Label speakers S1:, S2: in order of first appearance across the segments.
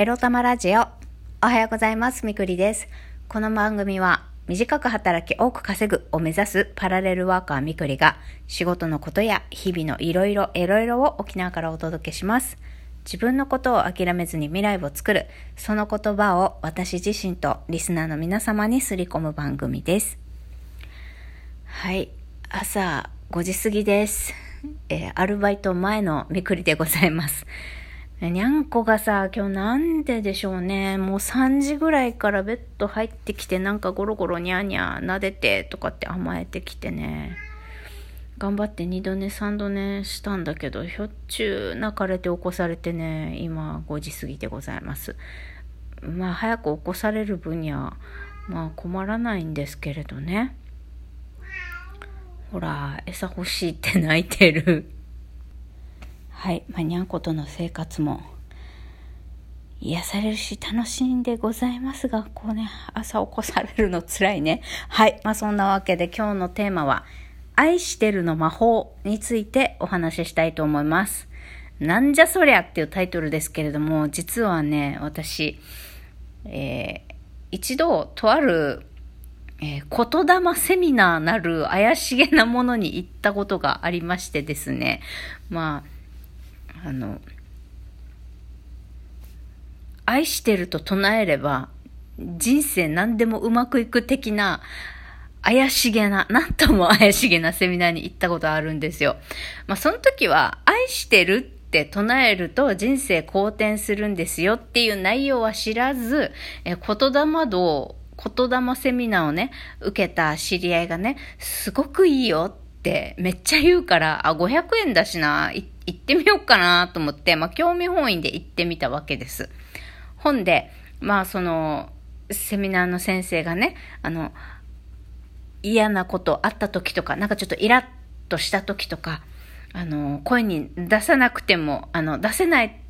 S1: エロ玉ラジオ。おはようございます。みくりです。この番組は、短く働き多く稼ぐを目指すパラレルワーカーみくりが、仕事のことや日々のいろいろいろいろを沖縄からお届けします。自分のことを諦めずに未来を作る、その言葉を私自身とリスナーの皆様にすり込む番組です。はい。朝5時過ぎです。えー、アルバイト前のみくりでございます。にゃんこがさ、今日なんででしょうね。もう3時ぐらいからベッド入ってきて、なんかゴロゴロニャーニャー撫でてとかって甘えてきてね。頑張って2度寝3度寝したんだけど、ひょっちゅう泣かれて起こされてね、今5時過ぎでございます。まあ早く起こされる分には、まあ困らないんですけれどね。ほら、餌欲しいって泣いてる。はい、まあ、にゃんことの生活も癒されるし楽しんでございますが、こうね、朝起こされるの辛いね。はい、まあそんなわけで今日のテーマは、愛してるの魔法についてお話ししたいと思います。なんじゃそりゃっていうタイトルですけれども、実はね、私、えー、一度とある、えー、言霊セミナーなる怪しげなものに行ったことがありましてですね、まあ、あの、愛してると唱えれば、人生何でもうまくいく的な、怪しげな、なんとも怪しげなセミナーに行ったことあるんですよ。まあ、その時は、愛してるって唱えると人生好転するんですよっていう内容は知らず、え言霊道、言霊セミナーをね、受けた知り合いがね、すごくいいよってってめっちゃ言うから、あ、500円だしな、行行ってみようかなと思って、まあ、興味本位で行ってみたわけです。本で、まあ、その、セミナーの先生がね、あの、嫌なことあった時とか、なんかちょっとイラッとした時とか、あの、声に出さなくても、あの、出せない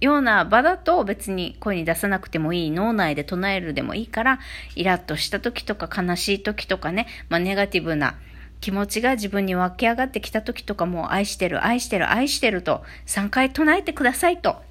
S1: ような場だと別に声に出さなくてもいい、脳内で唱えるでもいいから、イラッとした時とか悲しい時とかね、まあネガティブな気持ちが自分に湧き上がってきた時とかも愛してる、愛してる、愛してると3回唱えてくださいと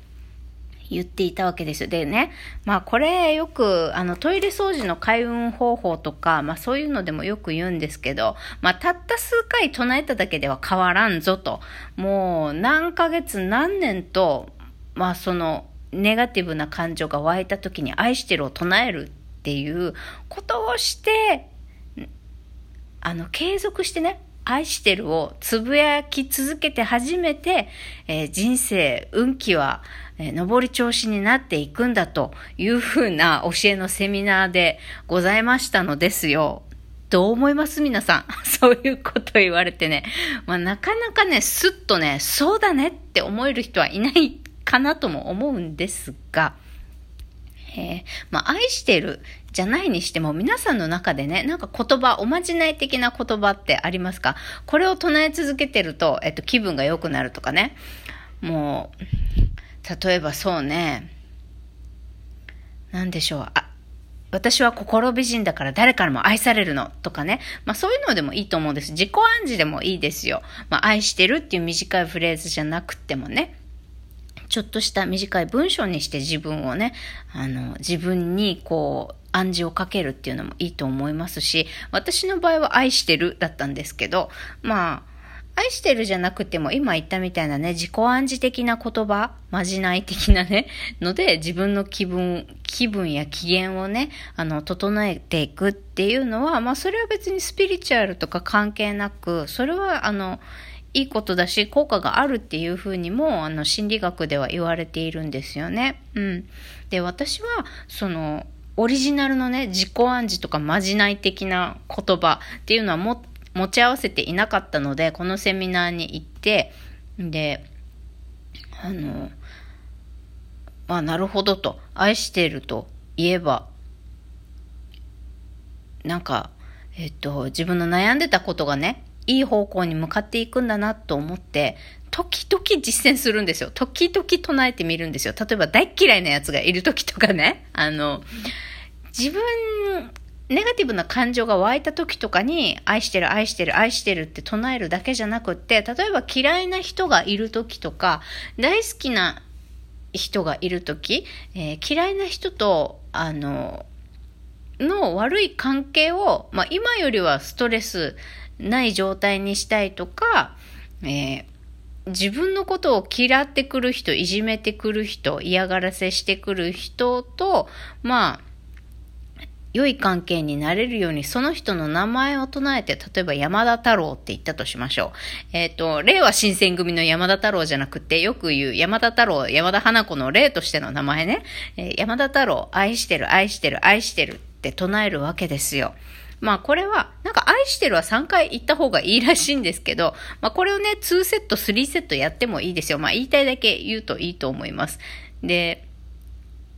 S1: 言っていたわけです。でね、まあこれよくあのトイレ掃除の開運方法とか、まあそういうのでもよく言うんですけど、まあたった数回唱えただけでは変わらんぞと、もう何ヶ月何年と、まあそのネガティブな感情が湧いた時に愛してるを唱えるっていうことをしてあの、継続してね、愛してるをつぶやき続けて初めて、えー、人生、運気は、えー、上り調子になっていくんだというふうな教えのセミナーでございましたのですよ。どう思います？皆さん。そういうこと言われてね。まあ、なかなかね、すっとね、そうだねって思える人はいないかなとも思うんですが、えー、まあ、愛してるじゃないにしても、皆さんの中でね、なんか言葉、おまじない的な言葉ってありますか？これを唱え続けてると、えっと、気分が良くなるとかね。もう、例えばそうね、なんでしょう。あ、私は心美人だから誰からも愛されるのとかね。まあそういうのでもいいと思うんです。自己暗示でもいいですよ。まあ愛してるっていう短いフレーズじゃなくてもね。ちょっとした短い文章にして自分をね、あの、自分にこう、暗示をかけるっていうのもいいと思いますし、私の場合は愛してるだったんですけど、まあ、愛してるじゃなくても、今言ったみたいなね、自己暗示的な言葉、まじない的なね、ので、自分の気分、気分や機嫌をね、あの、整えていくっていうのは、まあ、それは別にスピリチュアルとか関係なく、それは、あの、いいことだし、効果があるっていうふうにも、あの、心理学では言われているんですよね。うん。で、私は、その、オリジナルのね、自己暗示とかまじない的な言葉っていうのはも持ち合わせていなかったので、このセミナーに行って、で、あの、あ、なるほどと、愛していると言えば、なんか、えっと、自分の悩んでたことがね、いい方向に向かっていくんだなと思って、時々実践するんですよ。時々唱えてみるんですよ。例えば大嫌いなやつがいる時とかね、あの、自分、ネガティブな感情が湧いた時とかに、愛してる、愛してる、愛してるって唱えるだけじゃなくって、例えば嫌いな人がいる時とか、大好きな人がいるとき、えー、嫌いな人と、あの、の悪い関係を、まあ、今よりはストレスない状態にしたいとか、えー、自分のことを嫌ってくる人、いじめてくる人、嫌がらせしてくる人と、まあ、良い関係になれるように、その人の名前を唱えて、例えば山田太郎って言ったとしましょう。えっ、ー、と、令和新選組の山田太郎じゃなくて、よく言う山田太郎、山田花子の例としての名前ね。えー、山田太郎、愛してる、愛してる、愛してるって唱えるわけですよ。まあこれは、なんか愛してるは3回言った方がいいらしいんですけど、まあこれをね、2セット、3セットやってもいいですよ。まあ言いたいだけ言うといいと思います。で、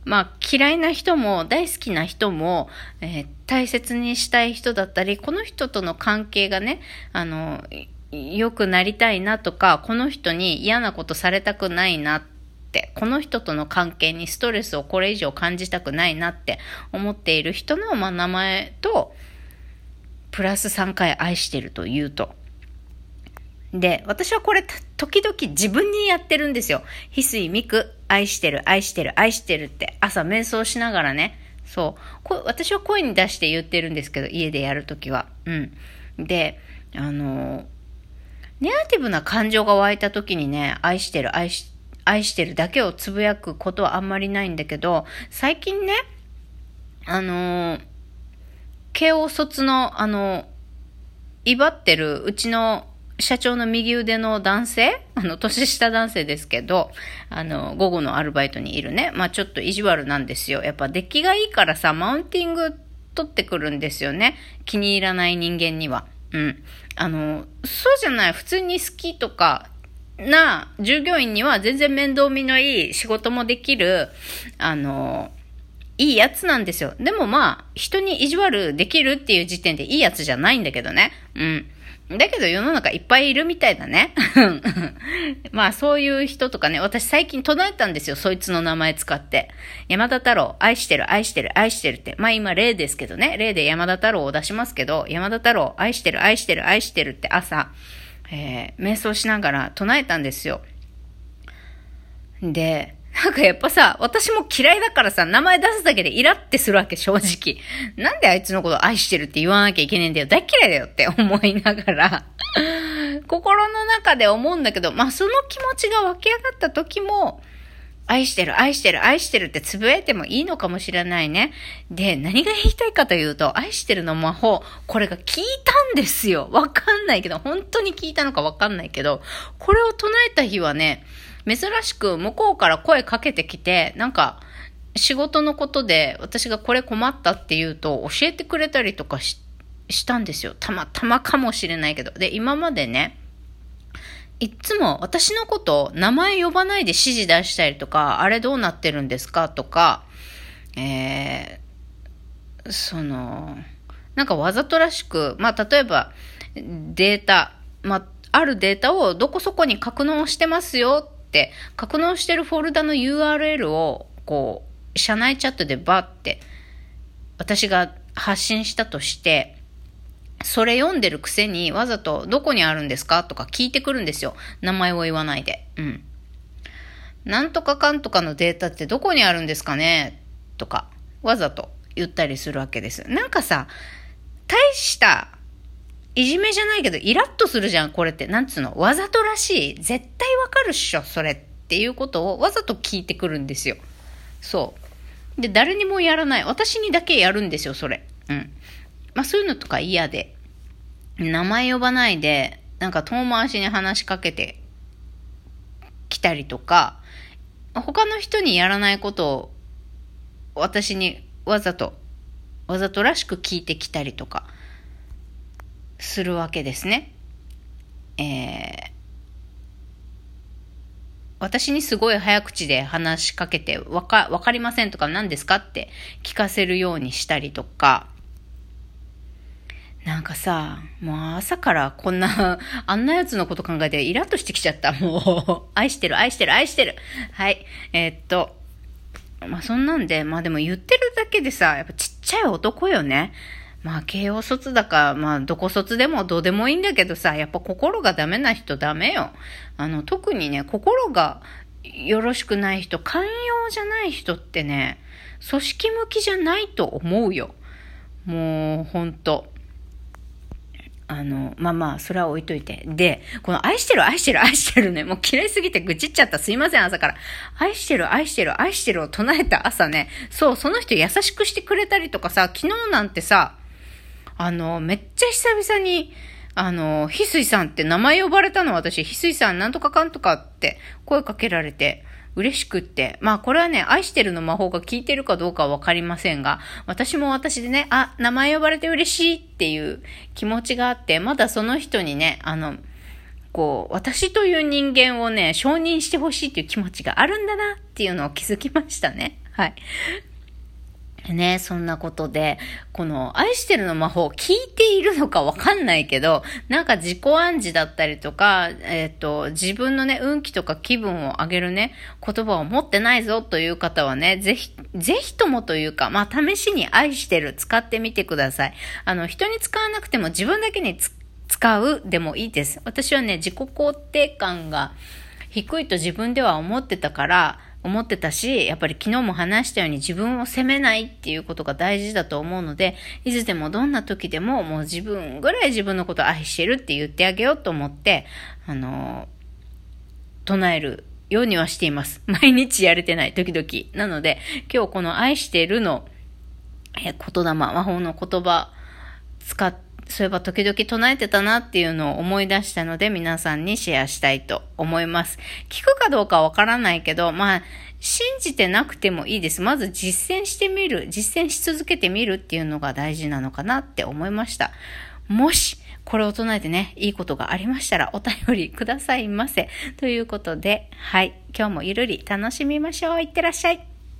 S1: まあ嫌いな人も大好きな人も、えー、大切にしたい人だったり、この人との関係がね、あの、良くなりたいなとか、この人に嫌なことされたくないなって、この人との関係にストレスをこれ以上感じたくないなって思っている人の、まあ、名前と、プラス3回愛してると言うと。で、私はこれ、時々自分にやってるんですよ。翡翠美久、愛してる、愛してる、愛してるって朝瞑想しながらね。そう。私は声に出して言ってるんですけど、家でやるときは。うん。で、あの、ネガティブな感情が湧いたときにね、愛してる、愛し、愛してるだけをつぶやくことはあんまりないんだけど、最近ね、あの慶応卒の、あの、威張ってるうちの社長の右腕の男性？あの、年下男性ですけど、あの、午後のアルバイトにいるね。まあちょっと意地悪なんですよ。やっぱ出来がいいからさ、マウンティング取ってくるんですよね。気に入らない人間には。うん。あの、そうじゃない。普通に好きとか、な従業員には全然面倒見のいい仕事もできる、あの、いいやつなんですよ。でもまあ、人に意地悪できるっていう時点でいいやつじゃないんだけどね。うん。だけど世の中いっぱいいるみたいだね。まあそういう人とかね、私最近唱えたんですよ。そいつの名前使って。山田太郎、愛してる、愛してる、愛してるって。まあ今例ですけどね。例で山田太郎を出しますけど、山田太郎、愛してる、愛してる、愛してるって朝、えー、瞑想しながら唱えたんですよ。で、なんかやっぱさ、私も嫌いだからさ、名前出すだけでイラってするわけ、正直。なんであいつのこと愛してるって言わなきゃいけねえんだよ。大嫌いだよって思いながら、心の中で思うんだけど、まあその気持ちが湧き上がった時も、愛してる、愛してる、愛してるってつぶやいてもいいのかもしれないね。で、何が言いたいかというと、愛してるの魔法、これが聞いたんですよ。わかんないけど、本当に聞いたのかわかんないけど、これを唱えた日はね、珍しく向こうから声かけてきて、なんか、仕事のことで私がこれ困ったって言うと教えてくれたりとかしたんですよ。たまたまかもしれないけど。で、今までね、いっつも私のこと名前呼ばないで指示出したりとか、あれどうなってるんですかとか、えー、その、なんかわざとらしく、まあ例えばデータ、まああるデータをどこそこに格納してますよ格納してるフォルダの URL をこう社内チャットでバッて私が発信したとしてそれ読んでるくせにわざとどこにあるんですか？とか聞いてくるんですよ。名前を言わないで。うん。なんとかかんとかのデータってどこにあるんですかね？とか、わざと言ったりするわけです。なんかさ、大したいじめじゃないけど、イラッとするじゃん、これって。なんつうの？わざとらしい。絶対わかるっしょ、それ。っていうことをわざと聞いてくるんですよ。そう。で、誰にもやらない。私にだけやるんですよ、それ。うん。まあ、そういうのとか嫌で。名前呼ばないで、なんか遠回しに話しかけてきたりとか、他の人にやらないことを私にわざと、わざとらしく聞いてきたりとか。するわけですね。えー、私にすごい早口で話しかけて、わか、わかりませんとか何ですかって聞かせるようにしたりとか、なんかさ、もう朝からこんな、あんなやつのこと考えてイラッとしてきちゃった。もう、愛してる、愛してる、愛してる。はい。えー、っと、まあそんなんで、まあでも言ってるだけでさ、やっぱちっちゃい男よね。まあ、慶応卒だか、まあ、どこ卒でもどうでもいいんだけどさ、やっぱ心がダメな人ダメよ。あの、特にね、心がよろしくない人、寛容じゃない人ってね、組織向きじゃないと思うよ。もう、ほんと。あの、まあまあ、それは置いといて。で、この愛してる、愛してる、愛してるね、もう嫌いすぎて愚痴っちゃった。すいません、朝から。愛してる、愛してる、愛してるを唱えた朝ね、そう、その人優しくしてくれたりとかさ、昨日なんてさ、あの、めっちゃ久々に、あの、翡翠さんって名前呼ばれたの私、翡翠さんなんとかかんとかって声かけられて、嬉しくって。まあこれはね、愛してるの魔法が効いてるかどうかはわかりませんが、私も私でね、あ、名前呼ばれて嬉しいっていう気持ちがあって、まだその人にね、あの、こう、私という人間をね、承認してほしいっていう気持ちがあるんだなっていうのを気づきましたね。はい。ね、そんなことで、この愛してるの魔法聞いているのかわかんないけど、なんか自己暗示だったりとか、えっ、ー、と、自分のね、運気とか気分を上げるね、言葉を持ってないぞという方はね、ぜひ、ぜひともというか、まあ、試しに愛してる使ってみてください。あの、人に使わなくても自分だけに使うでもいいです。私はね、自己肯定感が低いと自分では思ってたから、思ってたし、やっぱり昨日も話したように自分を責めないっていうことが大事だと思うので、いつでもどんな時でももう自分ぐらい自分のことを愛してるって言ってあげようと思って、あの、唱えるようにはしています。毎日やれてない、時々。なので、今日この愛してるの、え、言霊、魔法の言葉、使って、そういえば時々唱えてたなっていうのを思い出したので皆さんにシェアしたいと思います。聞くかどうかわからないけど、まあ、信じてなくてもいいです。まず実践してみる、実践し続けてみるっていうのが大事なのかなって思いました。もし、これを唱えてね、いいことがありましたらお便りくださいませ。ということで、はい、今日もゆるり楽しみましょう。いってらっしゃい。